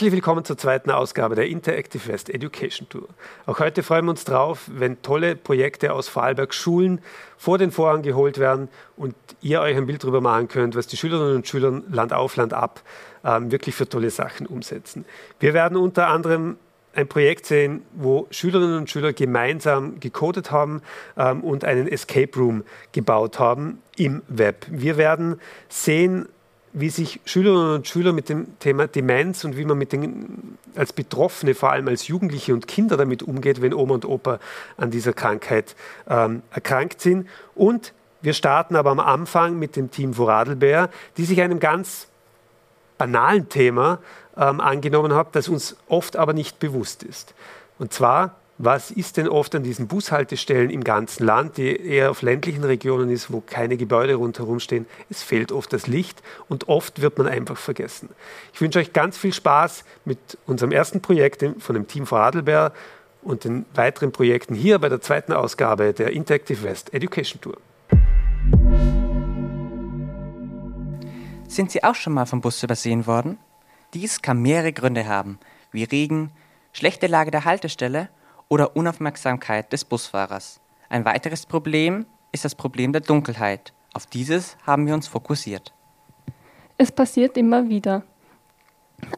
Herzlich willkommen zur zweiten Ausgabe der Interactive West Education Tour. Auch heute freuen wir uns drauf, wenn tolle Projekte aus Vorarlberg Schulen vor den Vorhang geholt werden und ihr euch ein Bild darüber machen könnt, was die Schülerinnen und Schüler Land auf, Land ab ähm, wirklich für tolle Sachen umsetzen. Wir werden unter anderem ein Projekt sehen, wo Schülerinnen und Schüler gemeinsam gecodet haben ähm, und einen Escape Room gebaut haben im Web. Wir werden sehen, wie sich Schülerinnen und Schüler mit dem Thema Demenz und wie man mit den, als Betroffene, vor allem als Jugendliche und Kinder damit umgeht, wenn Oma und Opa an dieser Krankheit ähm, erkrankt sind. Und wir starten aber am Anfang mit dem Team Vorarlberg, die sich einem ganz banalen Thema ähm, angenommen haben, das uns oft aber nicht bewusst ist. Und zwar was ist denn oft an diesen Bushaltestellen im ganzen Land, die eher auf ländlichen Regionen ist, wo keine Gebäude rundherum stehen? Es fehlt oft das Licht und oft wird man einfach vergessen. Ich wünsche euch ganz viel Spaß mit unserem ersten Projekt von dem Team Vorarlberg und den weiteren Projekten hier bei der zweiten Ausgabe der Interactive West Education Tour. Sind Sie auch schon mal vom Bus übersehen worden? Dies kann mehrere Gründe haben, wie Regen, schlechte Lage der Haltestelle oder Unaufmerksamkeit des Busfahrers. Ein weiteres Problem ist das Problem der Dunkelheit. Auf dieses haben wir uns fokussiert. Es passiert immer wieder.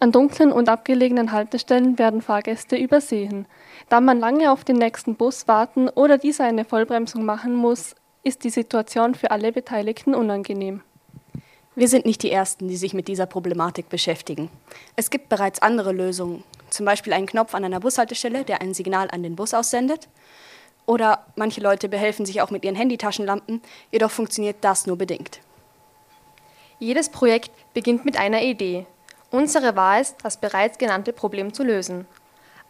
An dunklen und abgelegenen Haltestellen werden Fahrgäste übersehen. Da man lange auf den nächsten Bus warten oder dieser eine Vollbremsung machen muss, ist die Situation für alle Beteiligten unangenehm. Wir sind nicht die Ersten, die sich mit dieser Problematik beschäftigen. Es gibt bereits andere Lösungen, zum Beispiel einen Knopf an einer Bushaltestelle, der ein Signal an den Bus aussendet. Oder manche Leute behelfen sich auch mit ihren Handytaschenlampen, jedoch funktioniert das nur bedingt. Jedes Projekt beginnt mit einer Idee. Unsere war es, das bereits genannte Problem zu lösen.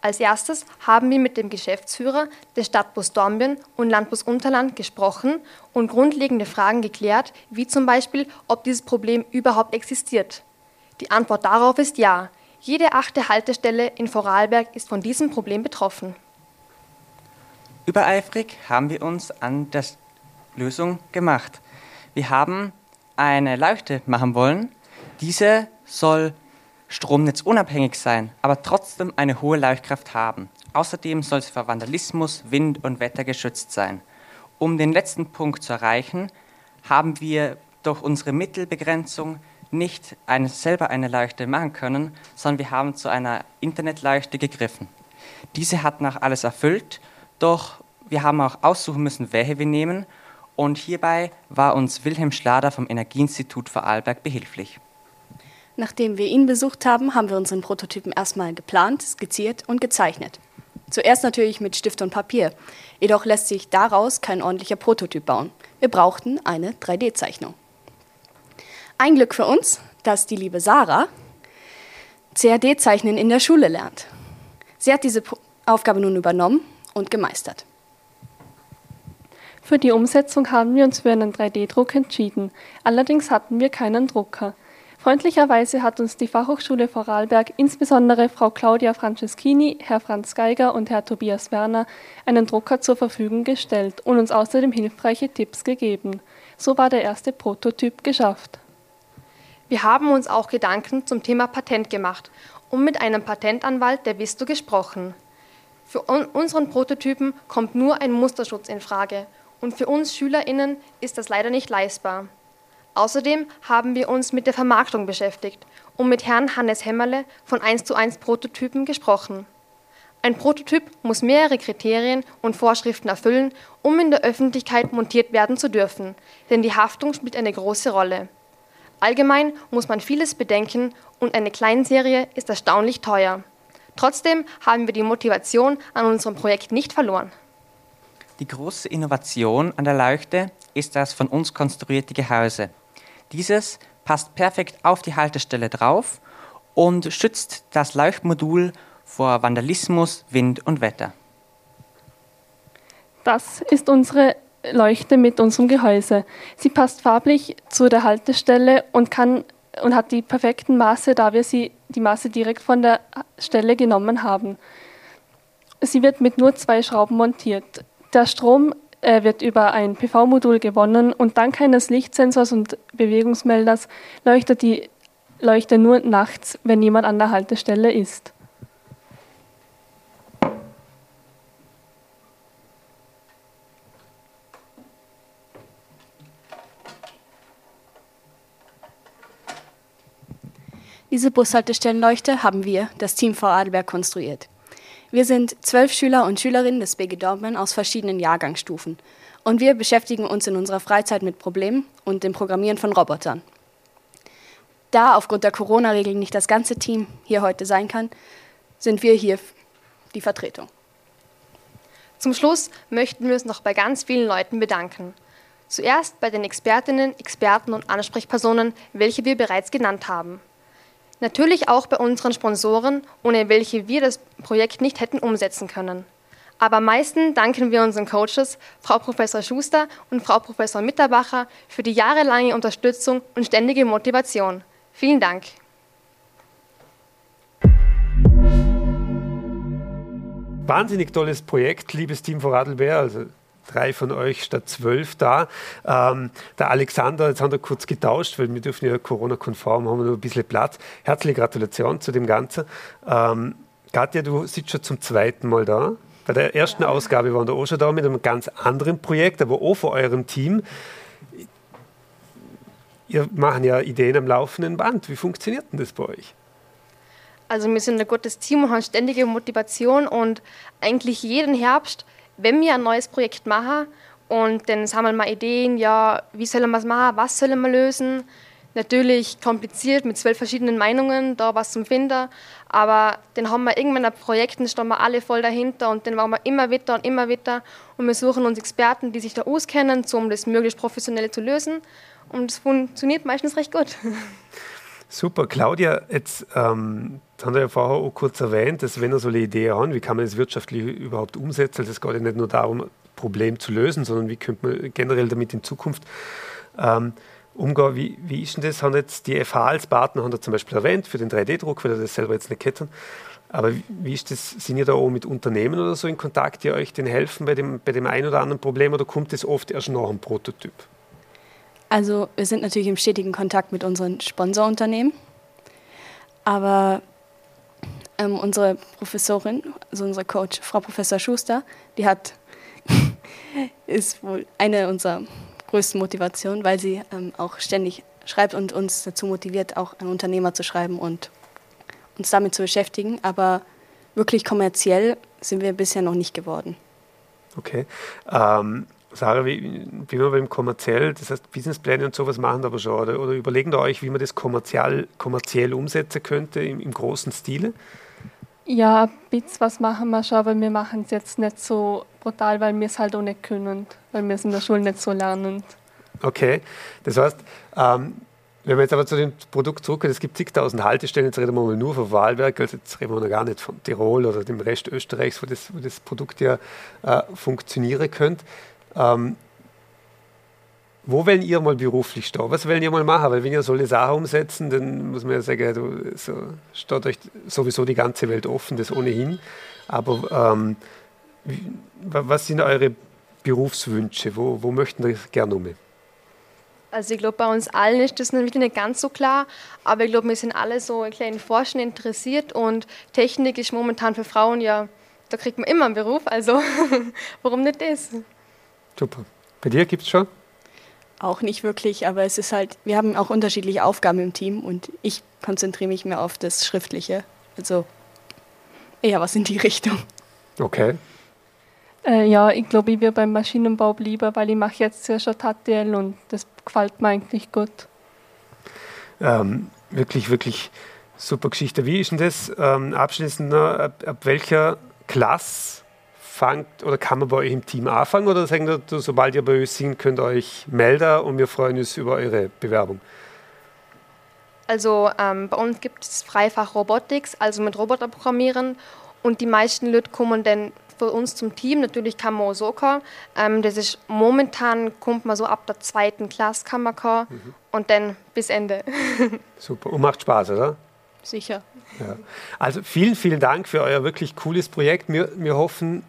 Als erstes haben wir mit dem Geschäftsführer des Stadtbus Dornbirn und Landbus Unterland gesprochen und grundlegende Fragen geklärt, wie zum Beispiel, ob dieses Problem überhaupt existiert. Die Antwort darauf ist ja. Jede achte Haltestelle in Vorarlberg ist von diesem Problem betroffen. Übereifrig haben wir uns an der Lösung gemacht. Wir haben eine Leuchte machen wollen. Diese soll stromnetzunabhängig sein, aber trotzdem eine hohe Leuchtkraft haben. Außerdem soll sie vor Vandalismus, Wind und Wetter geschützt sein. Um den letzten Punkt zu erreichen, haben wir durch unsere Mittelbegrenzung nicht eine, selber eine Leuchte machen können, sondern wir haben zu einer Internetleuchte gegriffen. Diese hat nach alles erfüllt, doch wir haben auch aussuchen müssen, welche wir nehmen und hierbei war uns Wilhelm Schlader vom Energieinstitut Vorarlberg behilflich. Nachdem wir ihn besucht haben, haben wir unseren Prototypen erstmal geplant, skizziert und gezeichnet. Zuerst natürlich mit Stift und Papier. Jedoch lässt sich daraus kein ordentlicher Prototyp bauen. Wir brauchten eine 3D-Zeichnung. Ein Glück für uns, dass die liebe Sarah CAD-Zeichnen in der Schule lernt. Sie hat diese Aufgabe nun übernommen und gemeistert. Für die Umsetzung haben wir uns für einen 3D-Druck entschieden. Allerdings hatten wir keinen Drucker. Freundlicherweise hat uns die Fachhochschule Vorarlberg, insbesondere Frau Claudia Franceschini, Herr Franz Geiger und Herr Tobias Werner, einen Drucker zur Verfügung gestellt und uns außerdem hilfreiche Tipps gegeben. So war der erste Prototyp geschafft. Wir haben uns auch Gedanken zum Thema Patent gemacht und mit einem Patentanwalt der Visto gesprochen. Für unseren Prototypen kommt nur ein Musterschutz in Frage und für uns SchülerInnen ist das leider nicht leistbar. Außerdem haben wir uns mit der Vermarktung beschäftigt und mit Herrn Hannes Hämmerle von 1 zu 1 Prototypen gesprochen. Ein Prototyp muss mehrere Kriterien und Vorschriften erfüllen, um in der Öffentlichkeit montiert werden zu dürfen, denn die Haftung spielt eine große Rolle. Allgemein muss man vieles bedenken und eine Kleinserie ist erstaunlich teuer. Trotzdem haben wir die Motivation an unserem Projekt nicht verloren. Die große Innovation an der Leuchte ist das von uns konstruierte Gehäuse. Dieses passt perfekt auf die Haltestelle drauf und schützt das Leuchtmodul vor Vandalismus, Wind und Wetter. Das ist unsere Leuchte mit unserem Gehäuse. Sie passt farblich zu der Haltestelle und kann und hat die perfekten Maße, da wir sie die Maße direkt von der Stelle genommen haben. Sie wird mit nur zwei Schrauben montiert. Der Strom äh, wird über ein PV-Modul gewonnen und dank eines Lichtsensors und Bewegungsmelders leuchtet die leuchte nur nachts, wenn niemand an der Haltestelle ist. Diese Bushaltestellenleuchte haben wir, das Team Vorarlberg, konstruiert. Wir sind zwölf Schüler und Schülerinnen des BG Dortmund aus verschiedenen Jahrgangsstufen. Und wir beschäftigen uns in unserer Freizeit mit Problemen und dem Programmieren von Robotern. Da aufgrund der Corona-Regeln nicht das ganze Team hier heute sein kann, sind wir hier die Vertretung. Zum Schluss möchten wir uns noch bei ganz vielen Leuten bedanken. Zuerst bei den Expertinnen, Experten und Ansprechpersonen, welche wir bereits genannt haben. Natürlich auch bei unseren Sponsoren, ohne welche wir das Projekt nicht hätten umsetzen können. Aber am meisten danken wir unseren Coaches, Frau Professor Schuster und Frau Professor Mitterbacher, für die jahrelange Unterstützung und ständige Motivation. Vielen Dank. Wahnsinnig tolles Projekt, liebes Team von Radlbär. Also drei von euch statt zwölf da. Ähm, der Alexander, jetzt haben wir kurz getauscht, weil wir dürfen ja Corona-konform, haben wir nur ein bisschen Platz. Herzliche Gratulation zu dem Ganzen. Ähm, Katja, du sitzt schon zum zweiten Mal da. Bei der ersten Ausgabe waren wir auch schon da mit einem ganz anderen Projekt, aber auch von eurem Team. Ihr macht ja Ideen am laufenden Band. Wie funktioniert denn das bei euch? Also wir sind ein gutes Team und haben ständige Motivation und eigentlich jeden Herbst wenn wir ein neues Projekt machen und dann sammeln wir Ideen, ja, wie sollen wir es machen, was sollen wir lösen. Natürlich kompliziert mit zwölf verschiedenen Meinungen, da was zum Finden, aber dann haben wir irgendwann ein Projekt und stehen wir alle voll dahinter und dann waren wir immer wieder und immer wieder und wir suchen uns Experten, die sich da auskennen, um das möglichst professionell zu lösen und es funktioniert meistens recht gut. Super, Claudia, jetzt ähm, haben wir ja vorher auch kurz erwähnt, dass wenn er so eine Idee hat, wie kann man das wirtschaftlich überhaupt umsetzen? Also es geht ja nicht nur darum, Problem zu lösen, sondern wie könnte man generell damit in Zukunft ähm, umgehen. Wie, wie ist denn das? Haben jetzt die FH als Partner haben zum Beispiel erwähnt für den 3D-Druck, weil er das selber jetzt nicht kennen. Aber wie ist das? Sind ihr da auch mit Unternehmen oder so in Kontakt, die euch denn helfen bei dem, bei dem einen oder anderen Problem oder kommt das oft erst nach einem Prototyp? Also wir sind natürlich im stetigen Kontakt mit unseren Sponsorunternehmen, aber ähm, unsere Professorin, also unsere Coach, Frau Professor Schuster, die hat ist wohl eine unserer größten Motivationen, weil sie ähm, auch ständig schreibt und uns dazu motiviert, auch an Unternehmer zu schreiben und uns damit zu beschäftigen. Aber wirklich kommerziell sind wir bisher noch nicht geworden. Okay. Ähm, Sarah, wie, wie man beim kommerziell, das heißt Businesspläne und sowas machen aber schon, oder, oder überlegen da euch, wie man das kommerziell, kommerziell umsetzen könnte im, im großen Stile? Ja, Bits, was machen wir schon, aber wir machen es jetzt nicht so brutal, weil wir es halt auch nicht können, weil wir es in der Schule nicht so lernen. Okay, das heißt, ähm, wenn wir jetzt aber zu dem Produkt zurückkommen, es gibt zigtausend Haltestellen, jetzt reden wir mal nur von Wahlberg, also jetzt reden wir noch gar nicht von Tirol oder dem Rest Österreichs, wo das, wo das Produkt ja äh, funktionieren könnte. Ähm, wo wollen ihr mal beruflich stehen? Was wollen ihr mal machen? Weil wenn ihr solche Sachen umsetzen, dann muss man ja sagen, du, so, steht euch sowieso die ganze Welt offen, das ohnehin. Aber ähm, was sind eure Berufswünsche? Wo, wo möchten ihr gerne um? Also ich glaube, bei uns allen ist das natürlich nicht ganz so klar, aber ich glaube, wir sind alle so ein kleinen Forschen interessiert und Technik ist momentan für Frauen ja, da kriegt man immer einen Beruf, also warum nicht das? Super. Bei dir gibt es schon? Auch nicht wirklich, aber es ist halt, wir haben auch unterschiedliche Aufgaben im Team und ich konzentriere mich mehr auf das Schriftliche. Also eher was in die Richtung. Okay. Äh, ja, ich glaube, ich wäre beim Maschinenbau lieber, weil ich mache jetzt ja schon HTL und das gefällt mir eigentlich gut. Ähm, wirklich, wirklich super Geschichte. Wie ist denn das ähm, abschließend, ab, ab welcher Klasse fangt oder kann man bei euch im Team anfangen oder sagen ihr, sobald ihr bei euch sind, könnt ihr euch melden und wir freuen uns über eure Bewerbung? Also ähm, bei uns gibt es Freifach Robotics, also mit Roboter programmieren und die meisten Leute kommen dann für uns zum Team. Natürlich kann man auch so kommen. Ähm, das ist momentan kommt man so ab der zweiten Klasse kann man kommen mhm. und dann bis Ende. Super und macht Spaß, oder? Sicher. Ja. Also vielen, vielen Dank für euer wirklich cooles Projekt. Wir, wir hoffen,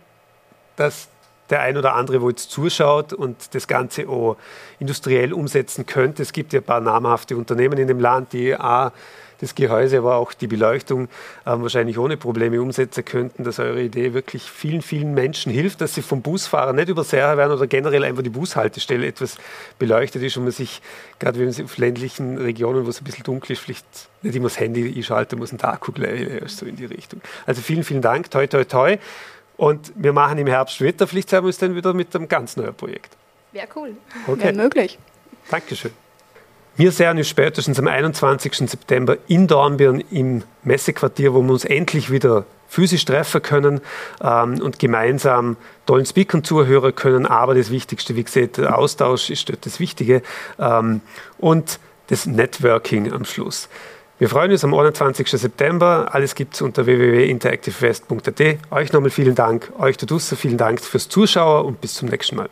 dass der ein oder andere, wo jetzt zuschaut und das Ganze auch industriell umsetzen könnte. Es gibt ja ein paar namhafte Unternehmen in dem Land, die auch das Gehäuse, aber auch die Beleuchtung ähm, wahrscheinlich ohne Probleme umsetzen könnten, dass eure Idee wirklich vielen, vielen Menschen hilft, dass sie vom Busfahrer nicht übersehen werden oder generell einfach die Bushaltestelle etwas beleuchtet ist und man sich, gerade wenn man auf ländlichen Regionen, wo es ein bisschen dunkel ist, vielleicht nicht immer das Handy einschalten muss, ein Akku gleich, so in die Richtung. Also vielen, vielen Dank, toi, toi, toi. Und wir machen im Herbst wieder, vielleicht sehen wir uns dann wieder mit einem ganz neuen Projekt. Wäre cool. Okay. Wäre möglich. Dankeschön. Wir sehen uns spätestens am 21. September in Dornbirn im Messequartier, wo wir uns endlich wieder physisch treffen können ähm, und gemeinsam tollen Speakern zuhören können. Aber das Wichtigste, wie gesagt, der Austausch ist dort das Wichtige ähm, und das Networking am Schluss. Wir freuen uns am 21. September. Alles gibt es unter www.interactivewest.at. Euch nochmal vielen Dank. Euch da draußen vielen Dank fürs Zuschauen und bis zum nächsten Mal.